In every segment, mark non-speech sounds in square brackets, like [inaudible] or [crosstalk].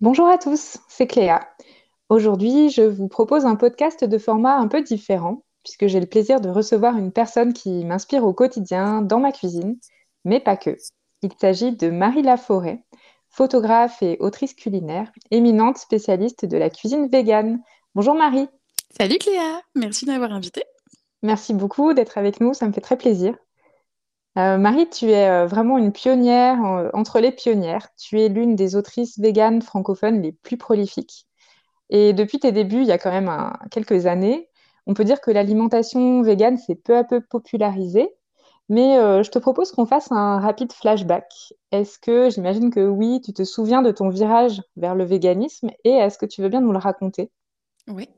Bonjour à tous, c'est Cléa. Aujourd'hui, je vous propose un podcast de format un peu différent, puisque j'ai le plaisir de recevoir une personne qui m'inspire au quotidien dans ma cuisine, mais pas que. Il s'agit de Marie Laforêt, photographe et autrice culinaire, éminente spécialiste de la cuisine végane. Bonjour Marie. Salut Cléa, merci d'avoir invité. Merci beaucoup d'être avec nous, ça me fait très plaisir. Euh, Marie, tu es euh, vraiment une pionnière euh, entre les pionnières. Tu es l'une des autrices véganes francophones les plus prolifiques. Et depuis tes débuts, il y a quand même quelques années, on peut dire que l'alimentation végane s'est peu à peu popularisée. Mais je te propose qu'on fasse un rapide flashback. Est-ce que, j'imagine que oui, tu te souviens de ton virage vers le véganisme et est-ce que tu veux bien nous le raconter? Oui,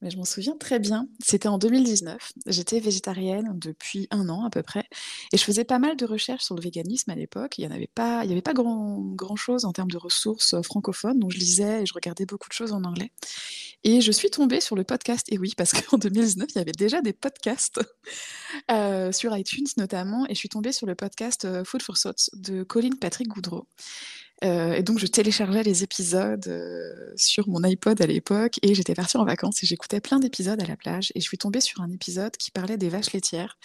mais je m'en souviens très bien. C'était en 2019. J'étais végétarienne depuis un an à peu près. Et je faisais pas mal de recherches sur le véganisme à l'époque. Il n'y avait pas, il y avait pas grand, grand chose en termes de ressources euh, francophones. Donc je lisais et je regardais beaucoup de choses en anglais. Et je suis tombée sur le podcast. Et oui, parce [laughs] qu'en 2019, il y avait déjà des podcasts [laughs] euh, sur iTunes notamment. Et je suis tombée sur le podcast euh, Food for Thoughts de Colin Patrick Goudreau. Euh, et donc, je téléchargeais les épisodes euh, sur mon iPod à l'époque et j'étais partie en vacances et j'écoutais plein d'épisodes à la plage. Et je suis tombée sur un épisode qui parlait des vaches laitières.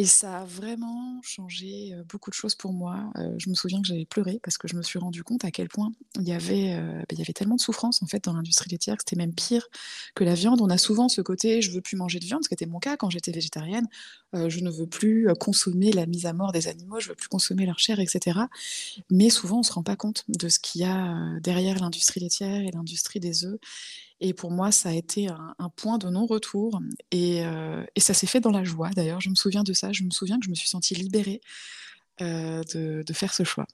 Et ça a vraiment changé beaucoup de choses pour moi. je me souviens que j'avais pleuré parce que je me suis rendu compte à quel point il y avait, bah, il y avait tellement de souffrance en fait dans l'industrie laitière que c'était même pire que la viande. On a souvent ce côté je veux plus manger de viande, ce qui était mon cas quand j'étais végétarienne. je ne veux plus consommer la mise à mort des animaux, je veux plus consommer leur chair, etc. Mais souvent on se rend pas compte de ce qu'il y a derrière l'industrie laitière et l'industrie des œufs. Et pour moi, ça a été un, point de non-retour. Euh, et, ça s'est fait dans la joie, d'ailleurs. Je me souviens de ça. Je me souviens que je me suis sentie libérée euh, de, faire ce choix.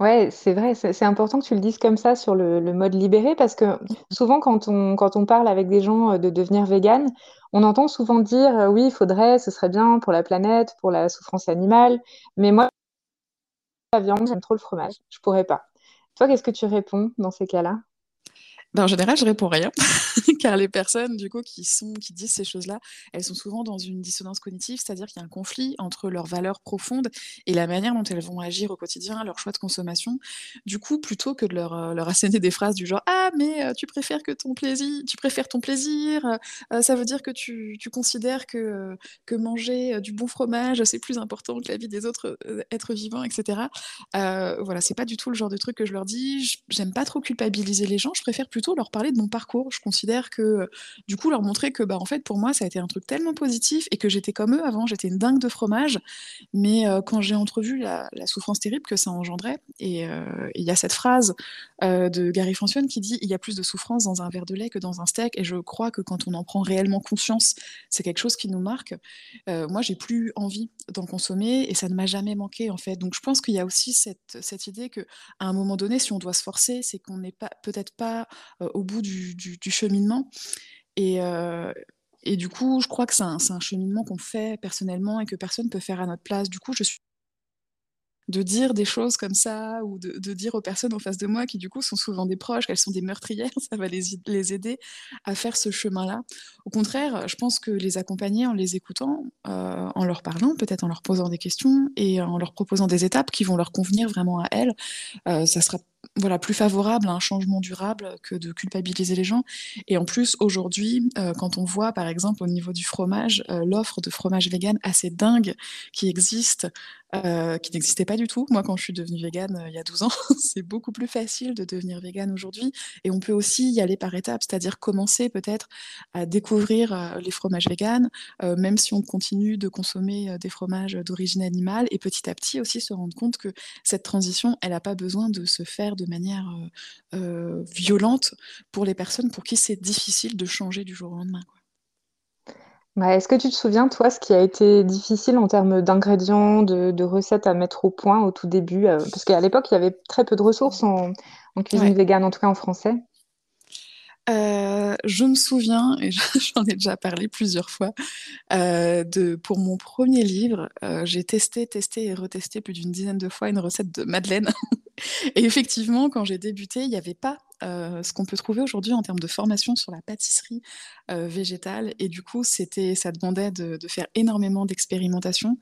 Ouais, c'est vrai, c'est important que tu le dises comme ça sur le, mode libéré parce que souvent quand on, quand on parle avec des gens euh, de devenir vegan, on entend souvent dire oui, il faudrait, ce serait bien pour la planète, pour la souffrance animale, mais moi, la viande, j'aime trop le fromage, je pourrais pas. Toi, qu'est-ce que tu réponds dans ces cas-là? Ben, en général, je réponds rien, [laughs] car les personnes du coup qui sont qui disent ces choses-là, elles sont souvent dans une dissonance cognitive, c'est-à-dire qu'il y a un conflit entre leurs valeurs profondes et la manière dont elles vont agir au quotidien, leur choix de consommation. Du coup, plutôt que de leur, euh, leur asséner des phrases du genre ah mais euh, tu préfères que ton plaisir, tu préfères ton plaisir, euh, ça veut dire que tu, tu considères que que manger du bon fromage c'est plus important que la vie des autres êtres vivants, etc. voilà, c'est pas du tout le genre de truc que je leur dis. J'aime pas trop culpabiliser les gens, je préfère plutôt leur parler de mon parcours. Je considère que, du coup, leur montrer que, bah, en fait, pour moi, ça a été un truc tellement positif et que j'étais comme eux avant, j'étais une dingue de fromage. Mais euh, quand j'ai entrevu la, souffrance terrible que ça engendrait, et euh, il y a cette phrase euh, de Gary Francione qui dit Il y a plus de souffrance dans un verre de lait que dans un steak. Et je crois que quand on en prend réellement conscience, c'est quelque chose qui nous marque. moi, j'ai plus envie d'en consommer et ça ne m'a jamais manqué, en fait. Donc, je pense qu'il y a aussi cette, cette idée que à un moment donné, si on doit se forcer, c'est qu'on n'est pas peut-être pas euh, au bout du, cheminement. Et, euh, et, du coup, je crois que c'est un, cheminement qu'on fait personnellement et que personne ne peut faire à notre place. Du coup, je suis de dire des choses comme ça ou de, dire aux personnes en face de moi qui du coup sont souvent des proches, qu'elles sont des meurtrières, [laughs] ça va les, aider à faire ce chemin-là. Au contraire, je pense que les accompagner en les écoutant, euh, en leur parlant, peut-être en leur posant des questions et en leur proposant des étapes qui vont leur convenir vraiment à elles, euh, ça sera voilà, plus favorable à un changement durable que de culpabiliser les gens. Et en plus, aujourd'hui, euh, quand on voit, par exemple, au niveau du fromage, l'offre de fromage vegan assez dingue qui existe, euh, qui n'existait pas du tout. Moi, quand je suis devenue végane euh, il y a 12 ans, [laughs] c'est beaucoup plus facile de devenir végane aujourd'hui. Et on peut aussi y aller par étapes, c'est-à-dire commencer peut-être à découvrir euh, les fromages véganes, même si on continue de consommer des fromages d'origine animale, et petit à petit aussi se rendre compte que cette transition, elle n'a pas besoin de se faire de manière violente pour les personnes pour qui c'est difficile de changer du jour au lendemain. Bah, est-ce que tu te souviens, toi, ce qui a été difficile en termes d'ingrédients, de, recettes à mettre au point au tout début? euh, parce qu'à l'époque, il y avait très peu de ressources en, cuisine végane, en tout cas en français. Euh, je me souviens, et [laughs] j'en ai déjà parlé plusieurs fois, euh, de, pour mon premier livre, euh, j'ai testé, testé et retesté plus d'une dizaine de fois une recette de madeleine [laughs] [laughs] Et effectivement, quand j'ai débuté, il n'y avait pas euh, ce qu'on peut trouver aujourd'hui en termes de formation sur la pâtisserie euh, végétale. Et du coup, c'était, ça demandait de, faire énormément d'expérimentation.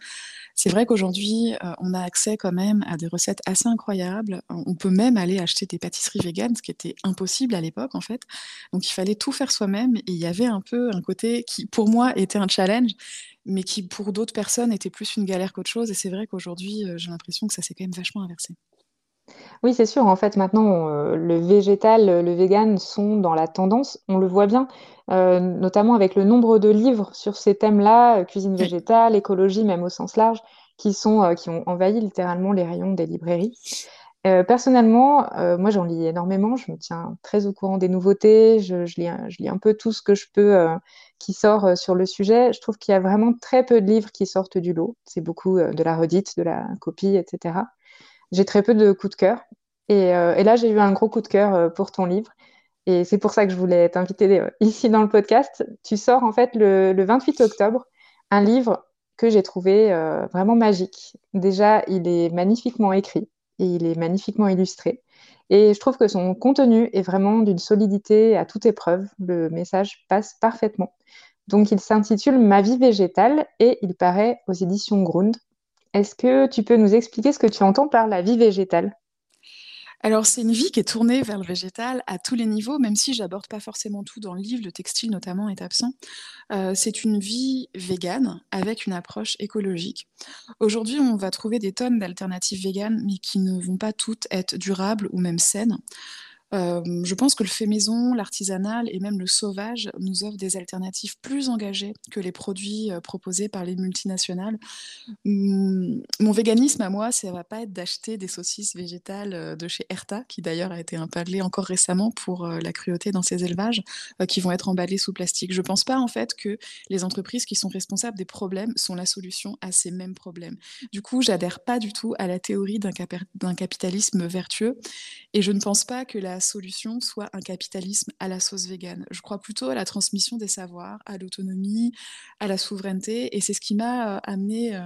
C'est vrai qu'aujourd'hui, euh, on a accès quand même à des recettes assez incroyables. On peut même aller acheter des pâtisseries véganes, ce qui était impossible à l'époque, en fait. Donc, il fallait tout faire soi-même. Et il y avait un peu un côté qui, pour moi, était un challenge mais qui pour d'autres personnes était plus une galère qu'autre chose. Et c'est vrai qu'aujourd'hui, j'ai l'impression que ça s'est quand même vachement inversé. Oui, c'est sûr. En fait, maintenant, euh, le végétal, le vegan sont dans la tendance. On le voit bien, euh, notamment avec le nombre de livres sur ces thèmes-là, euh, cuisine végétale, écologie, même au sens large, qui sont, qui ont envahi littéralement les rayons des librairies. personnellement, moi, j'en lis énormément. Je me tiens très au courant des nouveautés. Je, lis, je lis un peu tout ce que je peux qui sort sur le sujet. Je trouve qu'il y a vraiment très peu de livres qui sortent du lot. C'est beaucoup de la redite, de la copie, etc j'ai très peu de coups de cœur. Euh, et, là, j'ai eu un gros coup de cœur euh, pour ton livre. Et c'est pour ça que je voulais t'inviter euh, [laughs] ici dans le podcast. Tu sors en fait le, 28 octobre un livre que j'ai trouvé vraiment magique. Déjà, il est magnifiquement écrit et il est magnifiquement illustré. Et je trouve que son contenu est vraiment d'une solidité à toute épreuve. Le message passe parfaitement. Donc, il s'intitule Ma vie végétale et il paraît aux éditions Grund. Est-ce que tu peux nous expliquer ce que tu entends par la vie végétale? Alors, c'est une vie qui est tournée vers le végétal à tous les niveaux, même si j'aborde pas forcément tout dans le livre, le textile notamment est absent. Euh, c'est une vie végane avec une approche écologique. Aujourd'hui, on va trouver des tonnes d'alternatives véganes, mais qui ne vont pas toutes être durables ou même saines. Je pense que le fait maison, l'artisanal et même le sauvage nous offrent des alternatives plus engagées que les produits proposés par les multinationales. Hum, mon véganisme à moi, ça va pas être d'acheter des saucisses végétales de chez Erta, qui d'ailleurs a été impalé encore récemment pour la cruauté dans ses élevages, qui vont être emballées sous plastique. Je pense pas en fait que les entreprises qui sont responsables des problèmes sont la solution à ces mêmes problèmes. Du coup, j'adhère pas du tout à la théorie d'un capitalisme vertueux et je ne pense pas que la solution soit un capitalisme à la sauce végane. Je crois plutôt à la transmission des savoirs, à l'autonomie, à la souveraineté. Et c'est ce qui m'a euh, amené euh,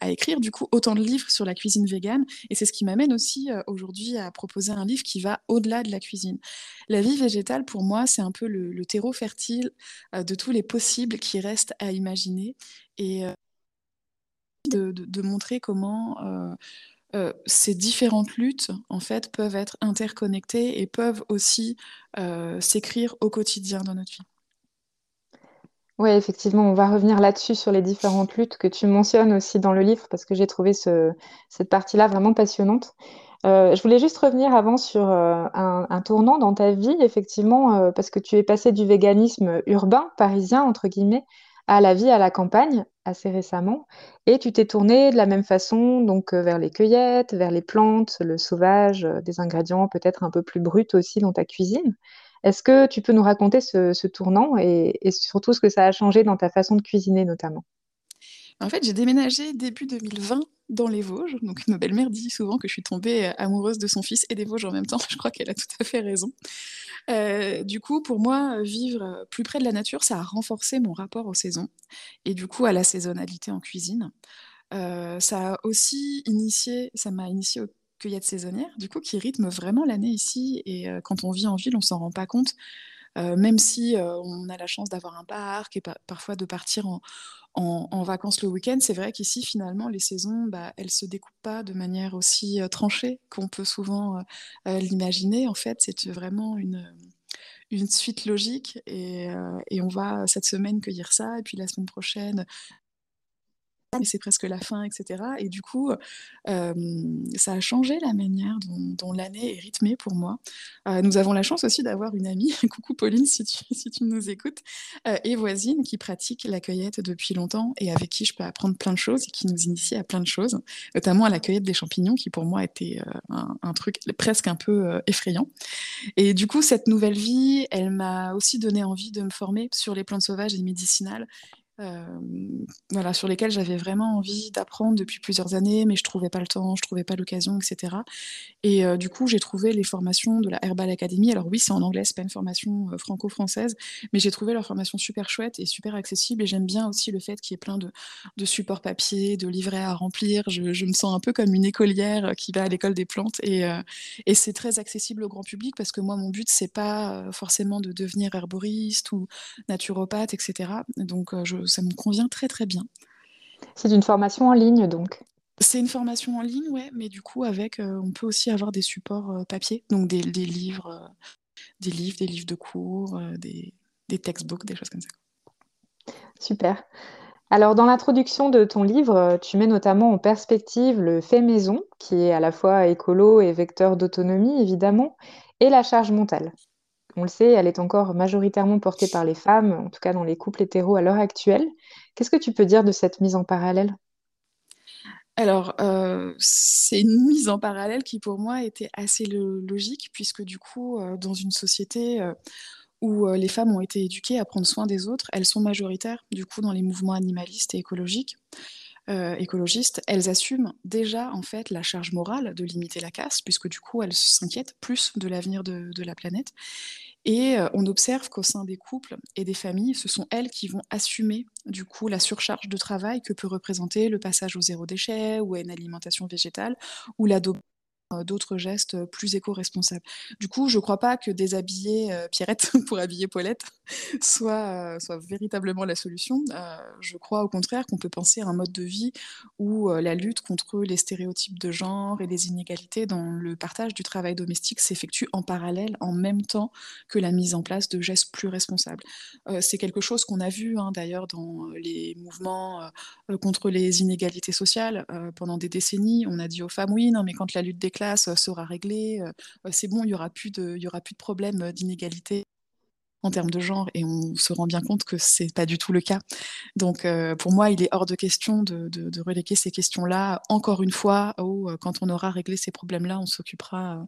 à écrire du coup autant de livres sur la cuisine végane. Et c'est ce qui m'amène aussi euh, aujourd'hui à proposer un livre qui va au-delà de la cuisine. La vie végétale, pour moi, c'est un peu le, terreau fertile de tous les possibles qui restent à imaginer. Et de, montrer comment euh, ces différentes luttes, en fait, peuvent être interconnectées et peuvent aussi euh, s'écrire au quotidien dans notre vie. Oui, effectivement, on va revenir là-dessus sur les différentes luttes que tu mentionnes aussi dans le livre, parce que j'ai trouvé cette partie-là vraiment passionnante. Euh, je voulais juste revenir avant sur un, un, tournant dans ta vie, effectivement, parce que tu es passé du véganisme urbain, parisien, entre guillemets, à la vie à la campagne assez récemment. Et tu t'es tournée de la même façon donc euh, vers les cueillettes, vers les plantes, le sauvage, euh, des ingrédients peut-être un peu plus bruts aussi dans ta cuisine. Est-ce que tu peux nous raconter ce, tournant et, surtout ce que ça a changé dans ta façon de cuisiner notamment? En fait, j'ai déménagé début 2020 dans les Vosges. Donc, ma belle-mère dit souvent que je suis tombée euh, amoureuse de son fils et des Vosges en même temps. [laughs] Je crois qu'elle a tout à fait raison. Euh, du coup, pour moi, vivre plus près de la nature, ça a renforcé mon rapport aux saisons et du coup à la saisonnalité en cuisine. Euh, ça a aussi initié, ça m'a initié aux cueillettes saisonnières, du coup, qui rythment vraiment l'année ici. Et quand on vit en ville, on s'en rend pas compte. Même si on a la chance d'avoir un parc et parfois de partir en, vacances le week-end, c'est vrai qu'ici, finalement, les saisons, bah, elles se découpent pas de manière aussi euh, tranchée qu'on peut souvent euh, euh, l'imaginer. En fait, c'est vraiment une, une suite logique et, et, on va cette semaine cueillir ça, et puis la semaine prochaine mais c'est presque la fin, etc. Et du coup, euh, ça a changé la manière dont, l'année est rythmée pour moi. Euh, nous avons la chance aussi d'avoir une amie, [laughs] coucou Pauline si tu, nous écoutes, euh, et voisine qui pratique la cueillette depuis longtemps et avec qui je peux apprendre plein de choses et qui nous initie à plein de choses, notamment à la cueillette des champignons qui pour moi était un, un, truc presque un peu effrayant. Et du coup, cette nouvelle vie, elle m'a aussi donné envie de me former sur les plantes sauvages et médicinales voilà, sur lesquels j'avais vraiment envie d'apprendre depuis plusieurs années, mais je trouvais pas le temps, je trouvais pas l'occasion, etc. Et euh, du coup, j'ai trouvé les formations de la Herbal Academy. Alors oui, c'est en anglais, c'est pas une formation euh, franco-française, mais j'ai trouvé leur formation super chouette et super accessible. Et j'aime bien aussi le fait qu'il y ait plein de, supports papier, de livrets à remplir. Je, me sens un peu comme une écolière qui va à l'école des plantes et, euh, et c'est très accessible au grand public parce que moi, mon but, c'est pas forcément de devenir herboriste ou naturopathe, etc. Donc, je ça me convient très très bien. C'est une formation en ligne donc c'est une formation en ligne, ouais, mais du coup, avec, euh, on peut aussi avoir des supports euh, papier, donc des, des livres, euh, des livres, des livres de cours, des, des textbooks, des choses comme ça. Super. Alors, dans l'introduction de ton livre, tu mets notamment en perspective le fait maison, qui est à la fois écolo et vecteur d'autonomie, évidemment, et la charge mentale. On le sait, elle est encore majoritairement portée par les femmes, en tout cas dans les couples hétéros à l'heure actuelle. Qu'est-ce que tu peux dire de cette mise en parallèle? Alors, euh, c'est une mise en parallèle qui pour moi était assez logique, puisque du coup, euh, dans une société euh, où les femmes ont été éduquées à prendre soin des autres, elles sont majoritaires, du coup, dans les mouvements animalistes et écologiques. Écologistes, elles assument déjà en fait la charge morale de limiter la casse, puisque du coup elles s'inquiètent plus de l'avenir de, la planète. Et euh, on observe qu'au sein des couples et des familles, ce sont elles qui vont assumer du coup la surcharge de travail que peut représenter le passage au zéro déchet ou à une alimentation végétale ou l'adoption euh, d'autres gestes plus éco-responsables. Du coup, je ne crois pas que déshabiller euh, Pierrette [laughs] pour habiller Paulette [laughs] soit, euh, véritablement la solution. je crois au contraire qu'on peut penser à un mode de vie où la lutte contre les stéréotypes de genre et les inégalités dans le partage du travail domestique s'effectue en parallèle, en même temps que la mise en place de gestes plus responsables. C'est quelque chose qu'on a vu hein, d'ailleurs dans les mouvements contre les inégalités sociales pendant des décennies. On a dit aux femmes, oui, non, mais quand la lutte déclare, sera réglée, euh, c'est bon, il n'y aura plus de, aura plus de problème euh, d'inégalité en termes de genre et on se rend bien compte que c'est pas du tout le cas. Donc euh, pour moi, il est hors de question de, de, reléguer ces questions-là encore une fois où quand on aura réglé ces problèmes-là, on s'occupera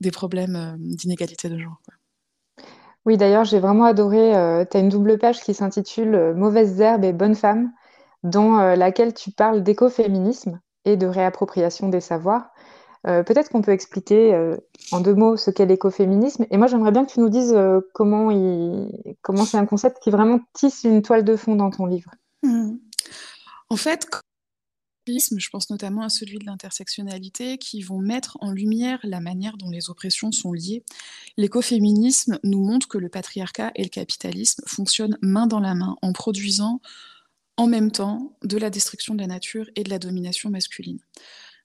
des problèmes d'inégalité de genre. Oui, d'ailleurs, j'ai vraiment adoré. tu as une double page qui s'intitule Mauvaises herbes et bonnes femmes, dans laquelle tu parles d'écoféminisme et de réappropriation des savoirs. Euh, peut-être qu'on peut expliquer euh, en deux mots ce qu'est l'écoféminisme. Et moi, j'aimerais bien que tu nous dises euh, comment, comment c'est un concept qui vraiment tisse une toile de fond dans ton livre. Mmh. En fait, je pense notamment à celui de l'intersectionnalité, qui vont mettre en lumière la manière dont les oppressions sont liées. L'écoféminisme nous montre que le patriarcat et le capitalisme fonctionnent main dans la main en produisant en même temps de la destruction de la nature et de la domination masculine.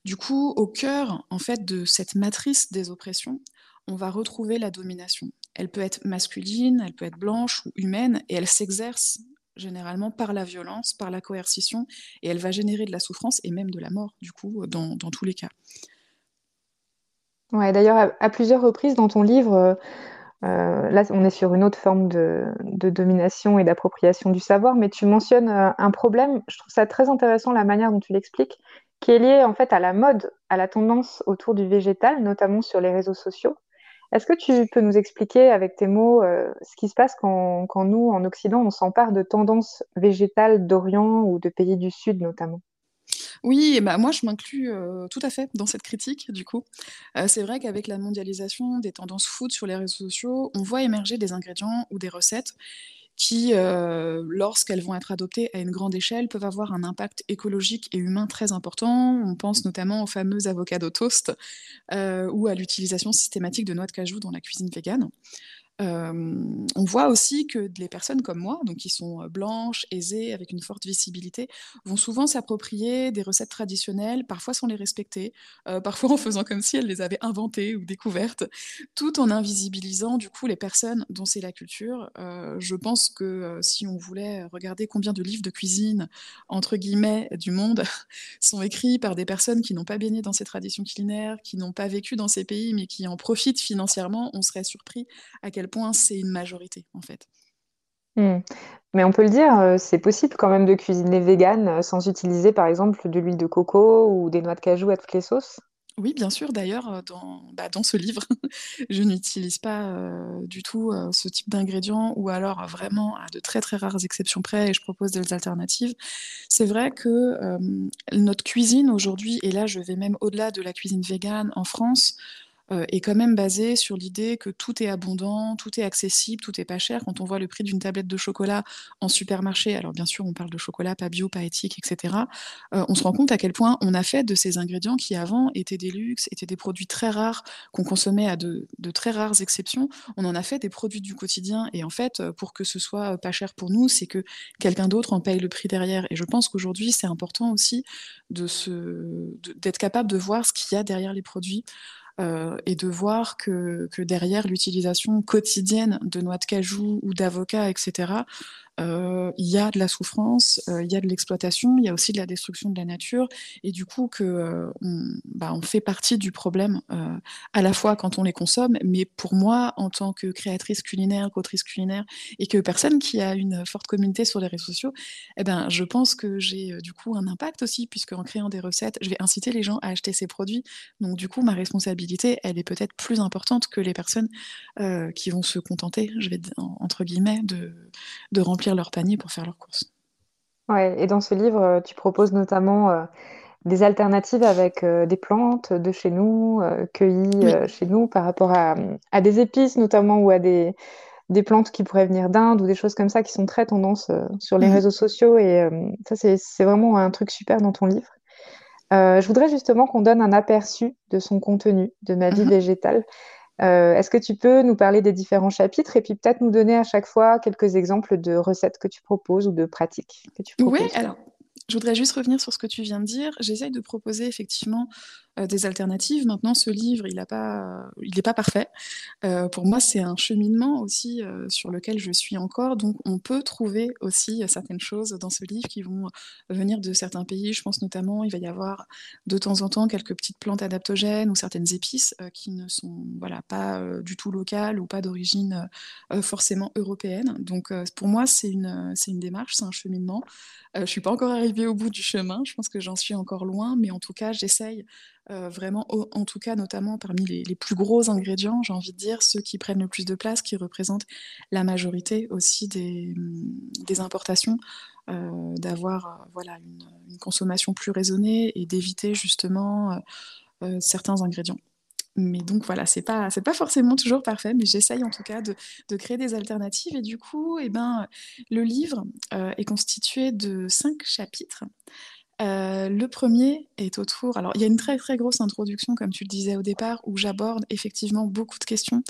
Du coup, au cœur en fait de cette matrice des oppressions, on va retrouver la domination. Elle peut être masculine, elle peut être blanche ou humaine, et elle s'exerce généralement par la violence, par la coercition, et elle va générer de la souffrance et même de la mort, du coup, dans, tous les cas. Ouais, D'ailleurs, à, plusieurs reprises dans ton livre, euh, là, on est sur une autre forme de, domination et d'appropriation du savoir, mais tu mentionnes euh, un problème. Je trouve ça très intéressant la manière dont tu l'expliques qui est lié en fait à la mode, à la tendance autour du végétal, notamment sur les réseaux sociaux. Est-ce que tu peux nous expliquer avec tes mots euh, ce qui se passe quand, quand, nous, en Occident, on s'empare de tendances végétales d'Orient ou de pays du Sud notamment? Oui, bah moi je m'inclus euh, tout à fait dans cette critique du coup. Euh, c'est vrai qu'avec la mondialisation des tendances food sur les réseaux sociaux, on voit émerger des ingrédients ou des recettes qui, euh, lorsqu'elles vont être adoptées à une grande échelle, peuvent avoir un impact écologique et humain très important. On pense notamment aux fameux avocado toast euh, ou à l'utilisation systématique de noix de cajou dans la cuisine végane. On voit aussi que les personnes comme moi, donc qui sont blanches, aisées, avec une forte visibilité, vont souvent s'approprier des recettes traditionnelles, parfois sans les respecter, parfois en faisant comme si elles les avaient inventées ou découvertes, tout en invisibilisant du coup les personnes dont c'est la culture. je pense que si on voulait regarder combien de livres de cuisine, entre guillemets, du monde [laughs] sont écrits par des personnes qui n'ont pas baigné dans ces traditions culinaires, qui n'ont pas vécu dans ces pays, mais qui en profitent financièrement, on serait surpris à quel point c'est une majorité en fait. Hmm. Mais on peut le dire, euh, c'est possible quand même de cuisiner vegan euh, sans utiliser par exemple de l'huile de coco ou des noix de cajou à toutes les sauces Oui, bien sûr. D'ailleurs, dans, bah, dans ce livre, [laughs] je n'utilise pas euh, du tout euh, ce type d'ingrédients ou alors vraiment à de très très rares exceptions près et je propose des alternatives. C'est vrai que euh, notre cuisine aujourd'hui, et là je vais même au-delà de la cuisine végane en France, euh, est quand même basé sur l'idée que tout est abondant, tout est accessible, tout est pas cher. Quand on voit le prix d'une tablette de chocolat en supermarché, alors bien sûr on parle de chocolat pas bio, pas éthique, etc., euh, on se rend compte à quel point on a fait de ces ingrédients qui avant étaient des luxes, étaient des produits très rares qu'on consommait à de, de, très rares exceptions, on en a fait des produits du quotidien et en fait euh, pour que ce soit pas cher pour nous, c'est que quelqu'un d'autre en paye le prix derrière. Et je pense qu'aujourd'hui c'est important aussi d'être capable de voir ce qu'il y a derrière les produits. Euh, et de voir que, que derrière l'utilisation quotidienne de noix de cajou ou d'avocat, etc., il y a de la souffrance, euh, il y a de l'exploitation, il y a aussi de la destruction de la nature, et du coup que euh, on, bah, on, fait partie du problème euh, à la fois quand on les consomme, mais pour moi en tant que créatrice culinaire, qu'autrice culinaire, et que personne qui a une forte communauté sur les réseaux sociaux, eh ben je pense que j'ai du coup un impact aussi, puisque en créant des recettes, je vais inciter les gens à acheter ces produits. Donc du coup ma responsabilité, elle est peut-être plus importante que les personnes qui vont se contenter, je vais entre guillemets, de, de remplir leur panier pour faire leurs courses. Ouais, et dans ce livre, euh, tu proposes notamment euh, des alternatives avec euh, des plantes de chez nous, euh, cueillies oui. chez nous, par rapport à, à, des épices notamment ou à des, des plantes qui pourraient venir d'Inde ou des choses comme ça qui sont très tendance sur les Mmh. réseaux sociaux. Et ça, c'est vraiment un truc super dans ton livre. je voudrais justement qu'on donne un aperçu de son contenu, de ma vie Mmh. végétale. Euh, est-ce que tu peux nous parler des différents chapitres et puis peut-être nous donner à chaque fois quelques exemples de recettes que tu proposes ou de pratiques que tu proposes? alors je voudrais juste revenir sur ce que tu viens de dire. J'essaye de proposer effectivement euh, des alternatives. Maintenant, ce livre, il n'est pas, pas parfait. Euh, pour moi, c'est un cheminement aussi euh, sur lequel je suis encore. Donc, on peut trouver aussi certaines choses dans ce livre qui vont venir de certains pays. Je pense notamment, il va y avoir de temps en temps quelques petites plantes adaptogènes ou certaines épices qui ne sont voilà, pas du tout locales ou pas d'origine forcément européenne. Donc, pour moi, c'est une, une démarche, c'est un cheminement. Je suis pas encore arrivée au bout du chemin. Je pense que j'en suis encore loin, mais en tout cas, j'essaye euh, vraiment, en tout cas, notamment parmi les, plus gros ingrédients, j'ai envie de dire, ceux qui prennent le plus de place, qui représentent la majorité aussi des, des importations, euh, d'avoir euh, voilà, une, consommation plus raisonnée et d'éviter justement certains ingrédients. Mais donc voilà, c'est pas c'est pas forcément toujours parfait, mais j'essaye en tout cas de, de, créer des alternatives. Et du coup, eh ben, le livre est constitué de cinq chapitres. Euh, le premier est autour. Alors, il y a une très très grosse introduction, comme tu le disais au départ, où j'aborde effectivement beaucoup de questions,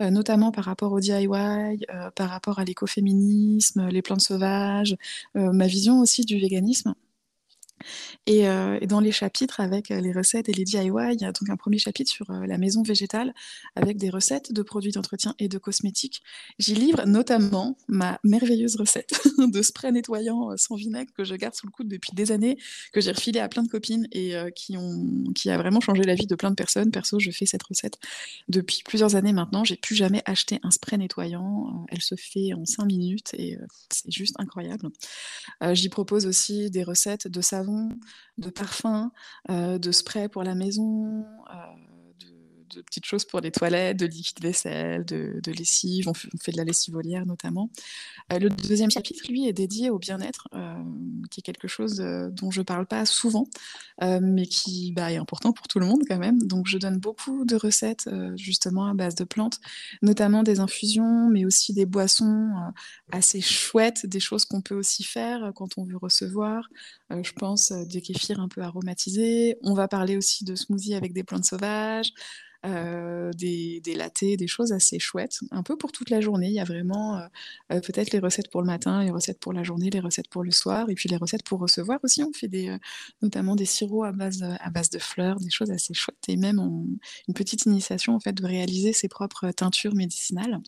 euh, notamment par rapport au DIY, euh, par rapport à l'écoféminisme, les plantes sauvages, ma vision aussi du véganisme. Et, euh, et, dans les chapitres avec euh, les recettes et les DIY, il y a donc un premier chapitre sur euh, la maison végétale avec des recettes de produits d'entretien et de cosmétiques. J'y livre notamment ma merveilleuse recette [laughs] de spray nettoyant sans vinaigre que je garde sous le coude depuis des années, que j'ai refilé à plein de copines et qui, a vraiment changé la vie de plein de personnes. Perso, je fais cette recette depuis plusieurs années maintenant. J'ai plus jamais acheté un spray nettoyant. Elle se fait en 5 minutes et c'est juste incroyable. J'y propose aussi des recettes de savon de parfums, euh, de spray pour la maison, euh, de, petites choses pour les toilettes, de liquide vaisselle, de, de lessive. On fait, de la lessive olière notamment. Euh, le deuxième chapitre, lui, est dédié au bien-être, qui est quelque chose dont je parle pas souvent, mais qui bah, est important pour tout le monde quand même. Donc, je donne beaucoup de recettes justement à base de plantes, notamment des infusions, mais aussi des boissons assez chouettes, des choses qu'on peut aussi faire quand on veut recevoir. Euh, je pense des kéfirs un peu aromatisés. On va parler aussi de smoothies avec des plantes sauvages. Euh, des, des lattés, des choses assez chouettes, un peu pour toute la journée. Il y a vraiment euh, peut-être les recettes pour le matin, les recettes pour la journée, les recettes pour le soir, et puis les recettes pour recevoir aussi. On fait des, euh, notamment des sirops à base, à base de fleurs, des choses assez chouettes, et même on, une petite initiation en fait de réaliser ses propres teintures médicinales.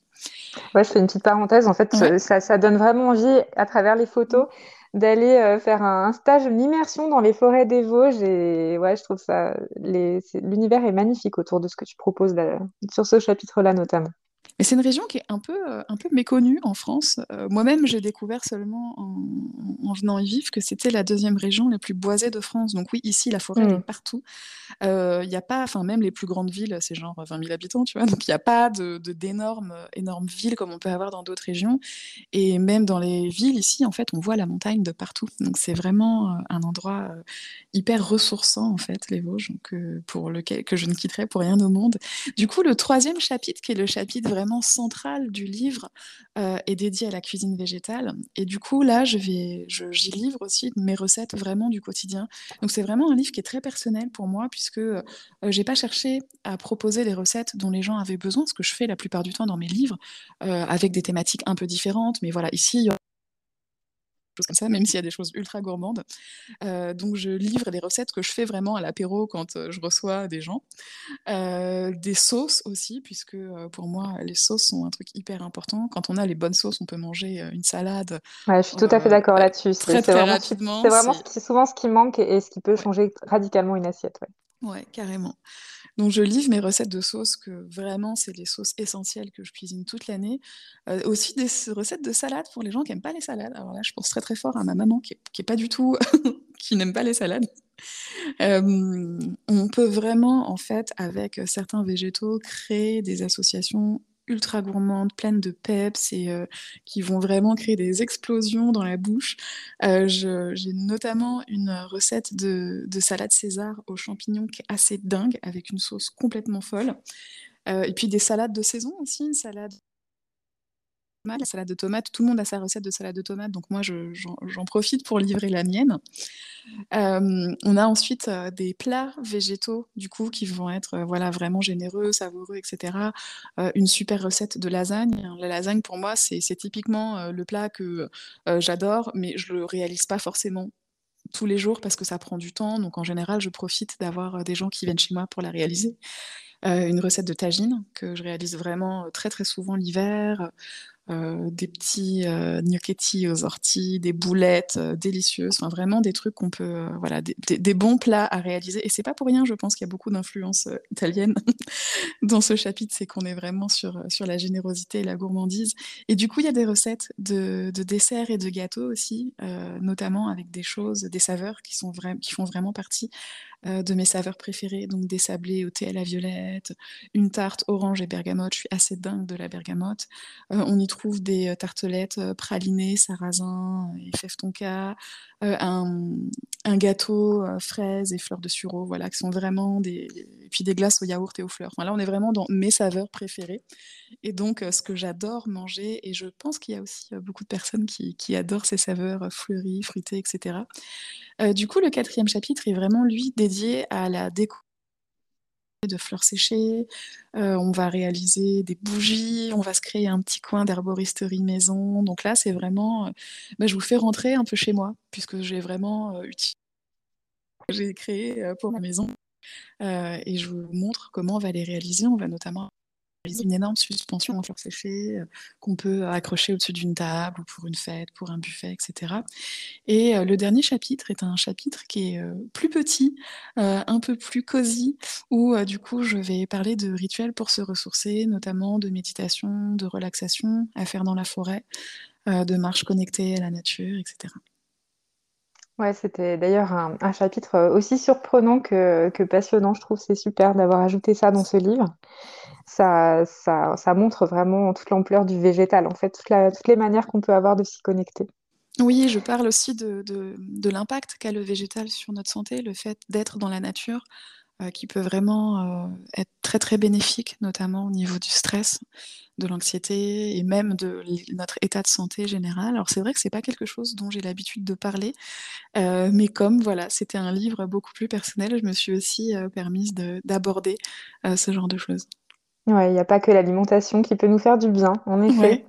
Ouais, je fais une petite parenthèse. En fait, ouais. ça, ça, donne vraiment envie, à travers les photos, d'aller euh, faire un, stage, une immersion dans les forêts des Vosges. Et ouais, je trouve ça, l'univers est magnifique autour de ce que tu proposes là, sur ce chapitre-là notamment. Mais c'est une région qui est un peu, euh, un peu méconnue en France. Euh, moi-même, j'ai découvert seulement en, en, venant y vivre que c'était la deuxième région la plus boisée de France. Donc oui, ici, la forêt, elle est partout. Euh, Il n'y a pas, enfin même les plus grandes villes, c'est genre 20 000 habitants, tu vois. Donc il n'y a pas de, de- d'énormes, énormes villes comme on peut avoir dans d'autres régions. Et même dans les villes ici, en fait, on voit la montagne de partout. Donc c'est vraiment euh, un endroit euh, hyper ressourçant, en fait, les Vosges, donc, euh, pour lequel que je ne quitterai pour rien au monde. Du coup, le troisième chapitre, qui est le chapitre vraiment central du livre, euh, est dédié à la cuisine végétale. Et du coup, là, je vais, j'y livre aussi mes recettes vraiment du quotidien. Donc c'est vraiment un livre qui est très personnel pour moi, puisque euh, j'ai pas cherché à proposer les recettes dont les gens avaient besoin, ce que je fais la plupart du temps dans mes livres, euh, avec des thématiques un peu différentes. Mais voilà, ici, il y des choses comme ça, même s'il y a des choses ultra gourmandes. Euh, donc je livre les recettes que je fais vraiment à l'apéro quand euh, je reçois des gens. Euh, des sauces aussi, puisque pour moi, les sauces sont un truc hyper important. Quand on a les bonnes sauces, on peut manger une salade Ouais, je suis tout à fait d'accord là-dessus. C'est vraiment, c'est vraiment ce qui, souvent ce qui manque et, et ce qui peut ouais, changer radicalement une assiette. ouais. ouais, carrément. Donc je livre mes recettes de sauces que vraiment c'est les sauces essentielles que je cuisine toute l'année. Euh, aussi des recettes de salade pour les gens qui n'aiment pas les salades. Alors là, je pense très très fort à ma maman qui pas du tout, [laughs] qui n'aime pas les salades. Euh, on peut vraiment, en fait, avec certains végétaux, créer des associations ultra gourmandes, pleines de peps et euh, qui vont vraiment créer des explosions dans la bouche. Euh, j'ai notamment une recette de, de salade César aux champignons qui est assez dingue, avec une sauce complètement folle. Euh, et puis des salades de saison aussi, une salade la salade de tomates, tout le monde a sa recette de salade de tomates, donc moi je- j'en j'en profite pour livrer la mienne. Euh, on a ensuite euh, des plats végétaux, du coup, qui vont être euh, voilà, vraiment généreux, savoureux, etc. Une super recette de lasagne. La lasagne, pour moi, c'est typiquement le plat que j'adore, mais je le réalise pas forcément tous les jours parce que ça prend du temps. Donc, en général, je profite d'avoir des gens qui viennent chez moi pour la réaliser. Une recette de tagine que je réalise vraiment très, très souvent l'hiver euh, des petits euh, gnocchetti aux orties, des boulettes euh, délicieuses, enfin vraiment des trucs qu'on peut, euh, voilà, des, des- bons plats à réaliser. Et c'est pas pour rien, je pense qu'il y a beaucoup d'influences euh, italiennes [laughs] dans ce chapitre, c'est qu'on est vraiment sur, euh, sur la générosité et la gourmandise. Et du coup, il y a des recettes de, de desserts et de gâteaux aussi, notamment avec des choses, des saveurs qui, sont qui font vraiment partie euh, de mes saveurs préférées, donc des sablés au thé à la violette, une tarte orange et bergamote, je suis assez dingue de la bergamote. Euh, on y trouve des euh, tartelettes pralinées, sarrasin et fève tonka, un, un gâteau euh, fraises et fleurs de sureau, voilà, qui sont vraiment des... Et puis des glaces au yaourt et aux fleurs. Enfin, là, on est vraiment dans mes saveurs préférées. Et donc, euh, ce que j'adore manger, et je pense qu'il y a aussi euh, beaucoup de personnes qui, qui adorent ces saveurs euh, fleuries, fruitées, etc. Euh, du coup, le quatrième chapitre est vraiment, lui, dédié à la déco de fleurs séchées. Euh, on va réaliser des bougies, on va se créer un petit coin d'herboristerie maison. Donc là, c'est vraiment, euh, bah, je vous fais rentrer un peu chez moi, puisque j'ai vraiment euh, utilisé, j'ai créé pour ma maison. Et je vous montre comment on va les réaliser. On va notamment une énorme suspension en fleurs séchées euh, qu'on peut accrocher au-dessus d'une table ou pour une fête, pour un buffet, etc. Et euh, le dernier chapitre est un chapitre qui est euh, plus petit, un peu plus cosy, où du coup je vais parler de rituels pour se ressourcer, notamment de méditation, de relaxation à faire dans la forêt, de marche connectée à la nature, etc. Ouais, c'était d'ailleurs un, chapitre euh, aussi surprenant que, passionnant. Je trouve c'est super d'avoir ajouté ça dans ce livre. Ça, ça, ça montre vraiment toute l'ampleur du végétal, en fait, toutes les manières qu'on peut avoir de s'y connecter. Oui, je parle aussi de, l'impact qu'a le végétal sur notre santé, le fait d'être dans la nature, qui peut vraiment euh, être très très bénéfique, notamment au niveau du stress, de l'anxiété et même de notre état de santé général. Alors c'est vrai que c'est pas quelque chose dont j'ai l'habitude de parler, euh, mais comme voilà, c'était un livre beaucoup plus personnel, je me suis aussi euh, permise de- d'aborder euh, ce genre de choses. Ouais, il n'y a pas que l'alimentation qui peut nous faire du bien, en effet. Ouais.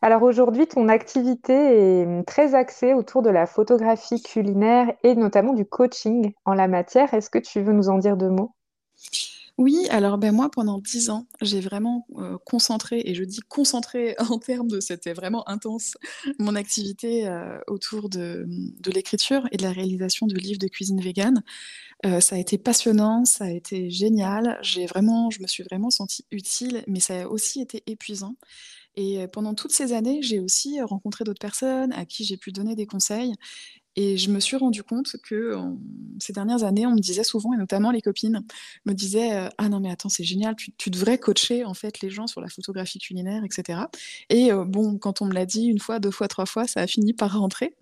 Alors aujourd'hui, ton activité est hum, très axée autour de la photographie culinaire et notamment du coaching en la matière. Est-ce que tu veux nous en dire deux mots? Oui, alors ben moi, pendant dix ans, j'ai vraiment euh, concentré, et je dis concentré [laughs] en termes de c'était vraiment intense, mon activité euh, autour de, de l'écriture et de la réalisation de livres de cuisine végane. Euh, ça a été passionnant, ça a été génial. J'ai vraiment, je me suis vraiment sentie utile, mais ça a aussi été épuisant. Et pendant toutes ces années, j'ai aussi rencontré d'autres personnes à qui j'ai pu donner des conseils. Et je me suis rendu compte que ces dernières années, on me disait souvent, et notamment les copines, me disaient euh, Ah non, mais attends, c'est génial, tu, devrais coacher en fait les gens sur la photographie culinaire, etc. Et euh, bon, quand on me l'a dit une fois, deux fois, trois fois, ça a fini par rentrer.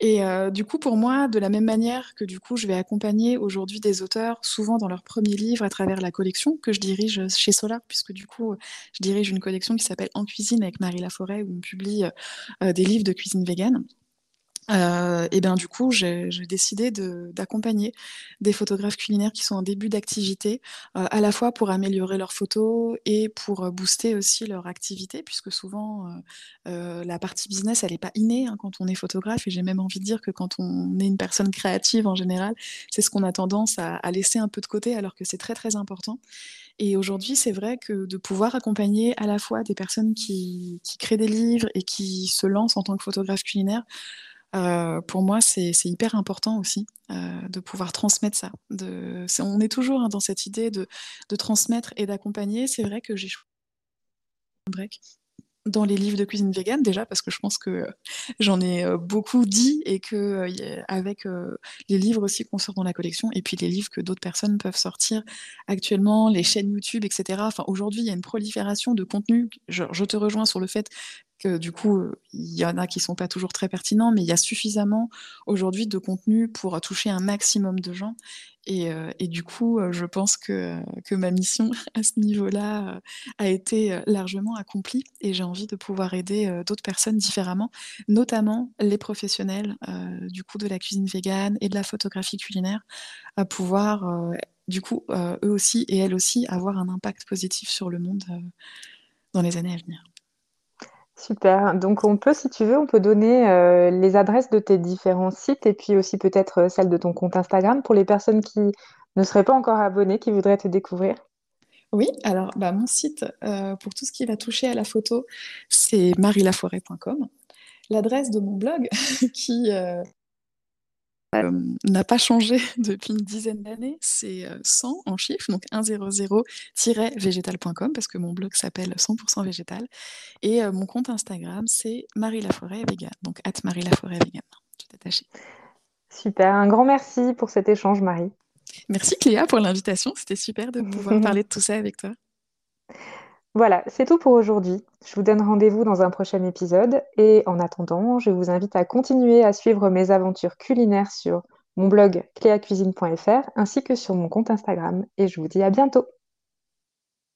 Et euh, du coup, pour moi, de la même manière que du coup, je vais accompagner aujourd'hui des auteurs, souvent dans leur premier livre, à travers la collection que je dirige chez Solar, puisque du coup, je dirige une collection qui s'appelle En cuisine avec Marie Laforêt, où on publie des livres de cuisine végane. Euh, et bien du coup, j'ai décidé d'accompagner des photographes culinaires qui sont en début d'activité, euh, à la fois pour améliorer leurs photos et pour euh, booster aussi leur activité, puisque souvent la partie business, elle n'est pas innée hein, quand on est photographe. Et j'ai même envie de dire que quand on est une personne créative en général, c'est ce qu'on a tendance à, laisser un peu de côté, alors que c'est très très important. Et aujourd'hui, c'est vrai que de pouvoir accompagner à la fois des personnes qui créent des livres et qui se lancent en tant que photographe culinaire, euh, pour moi, c'est hyper important aussi euh, de pouvoir transmettre ça. On est toujours hein, dans cette idée de, transmettre et d'accompagner. C'est vrai que j'ai un break dans les livres de cuisine végane déjà parce que je pense que j'en ai euh, beaucoup dit et que avec les livres aussi qu'on sort dans la collection et puis les livres que d'autres personnes peuvent sortir actuellement, les chaînes YouTube, etc. Enfin, aujourd'hui, il y a une prolifération de contenus. Je, je te rejoins sur le fait du coup, il y en a qui sont pas toujours très pertinents, mais il y a suffisamment aujourd'hui de contenu pour toucher un maximum de gens. Et, euh, du coup, euh, je pense que, ma mission [laughs] à ce niveau-là euh, a été largement accomplie et j'ai envie de pouvoir aider d'autres personnes différemment, notamment les professionnels du coup de la cuisine végane et de la photographie culinaire, à pouvoir du coup eux aussi et elles aussi avoir un impact positif sur le monde dans les années à venir. Super. Donc, on peut, si tu veux, on peut donner euh, les adresses de tes différents sites et puis aussi peut-être euh, celle de ton compte Instagram pour les personnes qui ne seraient pas encore abonnées, qui voudraient te découvrir. Oui, alors bah, mon site euh, pour tout ce qui va toucher à la photo, c'est marielaforêt.com. L'adresse de mon blog [laughs] qui n'a pas changé [laughs] depuis une dizaine d'années, c'est euh, 100 en chiffres, donc 100-végétal.com parce que mon blog s'appelle 100% végétal. Et euh, mon compte Instagram, c'est Marie Laforêt Vegan, donc at Marie Laforêt Vegan, tout attaché. Super. Un grand merci pour cet échange, Marie. Merci Cléa pour l'invitation, c'était super de pouvoir [laughs] parler de tout ça avec toi. Voilà, c'est tout pour aujourd'hui. Je vous donne rendez-vous dans un prochain épisode et en attendant, je vous invite à continuer à suivre mes aventures culinaires sur mon blog cléacuisine.fr ainsi que sur mon compte Instagram et je vous dis à bientôt.